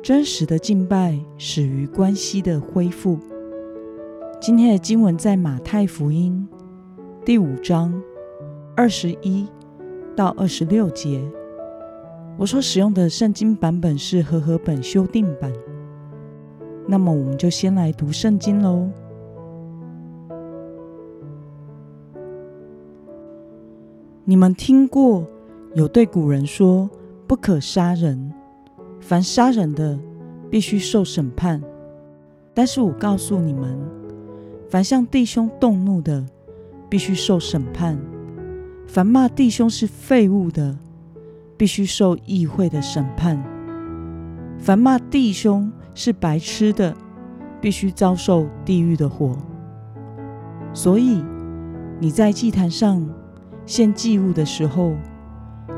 真实的敬拜始于关系的恢复。今天的经文在马太福音第五章二十一到二十六节。我所使用的圣经版本是和合本修订版。那么，我们就先来读圣经喽。你们听过有对古人说：“不可杀人。”凡杀人的，必须受审判。但是我告诉你们，凡向弟兄动怒的，必须受审判；凡骂弟兄是废物的，必须受议会的审判；凡骂弟兄是白痴的，必须遭受地狱的火。所以你在祭坛上献祭物的时候，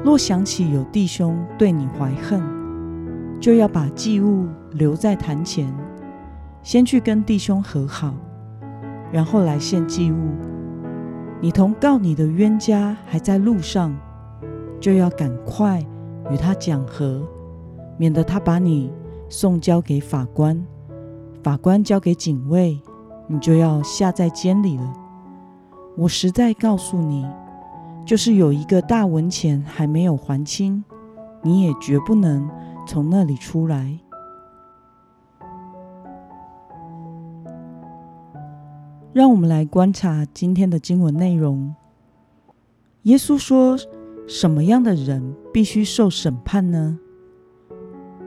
若想起有弟兄对你怀恨，就要把祭物留在坛前，先去跟弟兄和好，然后来献祭物。你同告你的冤家还在路上，就要赶快与他讲和，免得他把你送交给法官，法官交给警卫，你就要下在监里了。我实在告诉你，就是有一个大文钱还没有还清，你也绝不能。从那里出来。让我们来观察今天的经文内容。耶稣说：“什么样的人必须受审判呢？”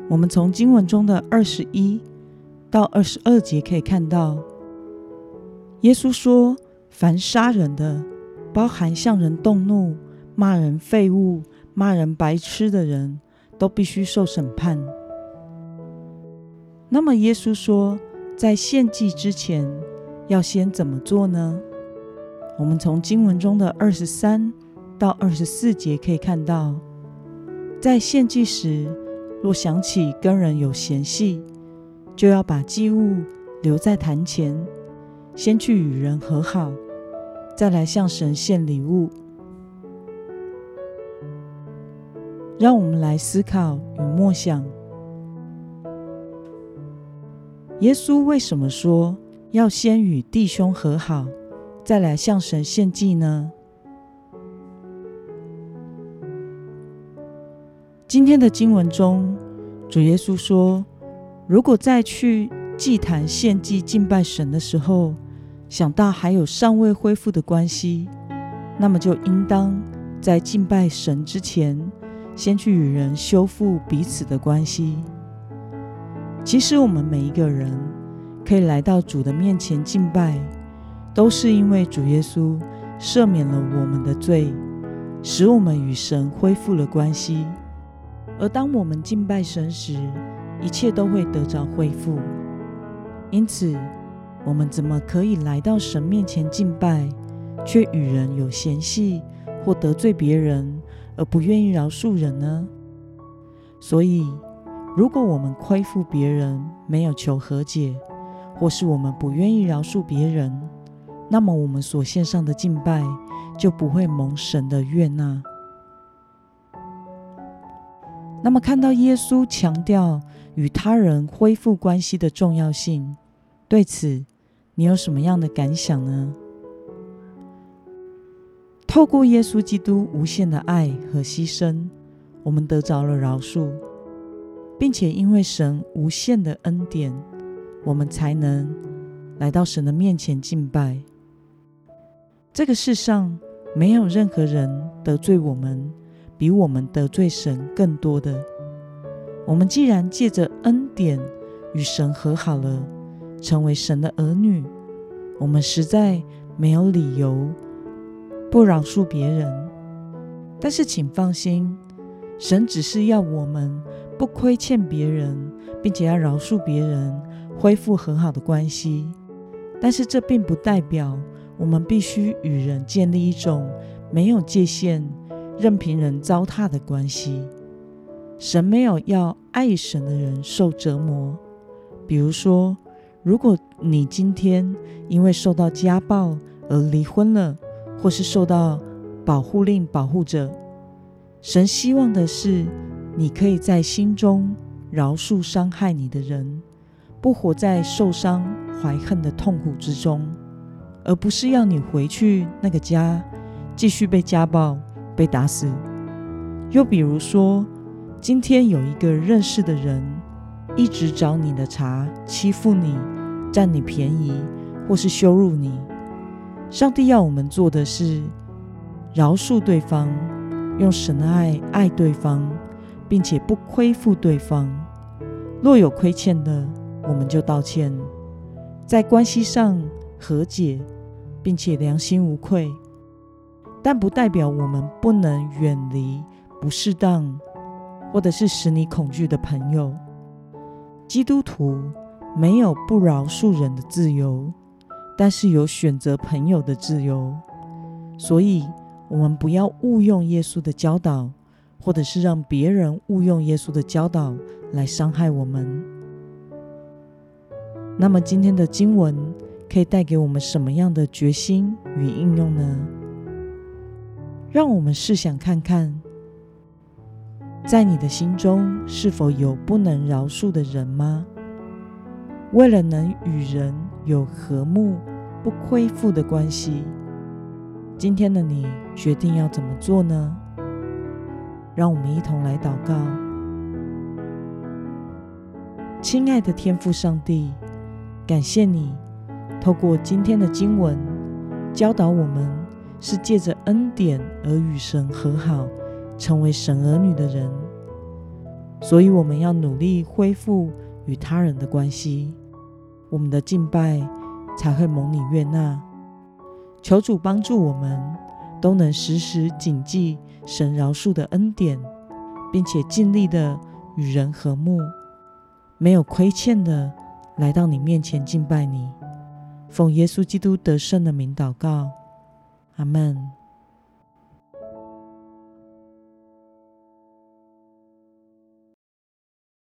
我们从经文中的二十一到二十二节可以看到，耶稣说：“凡杀人的，包含向人动怒、骂人废物、骂人白痴的人。”都必须受审判。那么，耶稣说，在献祭之前要先怎么做呢？我们从经文中的二十三到二十四节可以看到，在献祭时，若想起跟人有嫌隙，就要把祭物留在坛前，先去与人和好，再来向神献礼物。让我们来思考与默想：耶稣为什么说要先与弟兄和好，再来向神献祭呢？今天的经文中，主耶稣说，如果在去祭坛献祭敬拜神的时候，想到还有尚未恢复的关系，那么就应当在敬拜神之前。先去与人修复彼此的关系。其实，我们每一个人可以来到主的面前敬拜，都是因为主耶稣赦免了我们的罪，使我们与神恢复了关系。而当我们敬拜神时，一切都会得着恢复。因此，我们怎么可以来到神面前敬拜，却与人有嫌隙或得罪别人？而不愿意饶恕人呢？所以，如果我们亏负别人，没有求和解，或是我们不愿意饶恕别人，那么我们所献上的敬拜就不会蒙神的悦纳。那么，看到耶稣强调与他人恢复关系的重要性，对此你有什么样的感想呢？透过耶稣基督无限的爱和牺牲，我们得着了饶恕，并且因为神无限的恩典，我们才能来到神的面前敬拜。这个世上没有任何人得罪我们，比我们得罪神更多的。我们既然借着恩典与神和好了，成为神的儿女，我们实在没有理由。不饶恕别人，但是请放心，神只是要我们不亏欠别人，并且要饶恕别人，恢复很好的关系。但是这并不代表我们必须与人建立一种没有界限、任凭人糟蹋的关系。神没有要爱神的人受折磨。比如说，如果你今天因为受到家暴而离婚了，或是受到保护令保护着，神希望的是你可以在心中饶恕伤害你的人，不活在受伤。怀恨的痛苦之中，而不是要你回去那个家，继续被家暴、被打死。又比如说，今天有一个认识的人一直找你的茬，欺负你、占你便宜，或是羞辱你。上帝要我们做的是饶恕对方，用神的爱爱对方，并且不亏负对方。若有亏欠的，我们就道歉。在关系上和解，并且良心无愧，但不代表我们不能远离不适当或者是使你恐惧的朋友。基督徒没有不饶恕人的自由，但是有选择朋友的自由。所以，我们不要误用耶稣的教导，或者是让别人误用耶稣的教导来伤害我们。那么今天的经文可以带给我们什么样的决心与应用呢？让我们试想看看，在你的心中是否有不能饶恕的人吗？为了能与人有和睦、不亏负的关系，今天的你决定要怎么做呢？让我们一同来祷告。亲爱的天父上帝。感谢你，透过今天的经文教导我们，是借着恩典而与神和好，成为神儿女的人。所以我们要努力恢复与他人的关系，我们的敬拜才会蒙你悦纳。求主帮助我们，都能时时谨记神饶恕的恩典，并且尽力的与人和睦，没有亏欠的。来到你面前敬拜你，奉耶稣基督得胜的名祷告，阿门。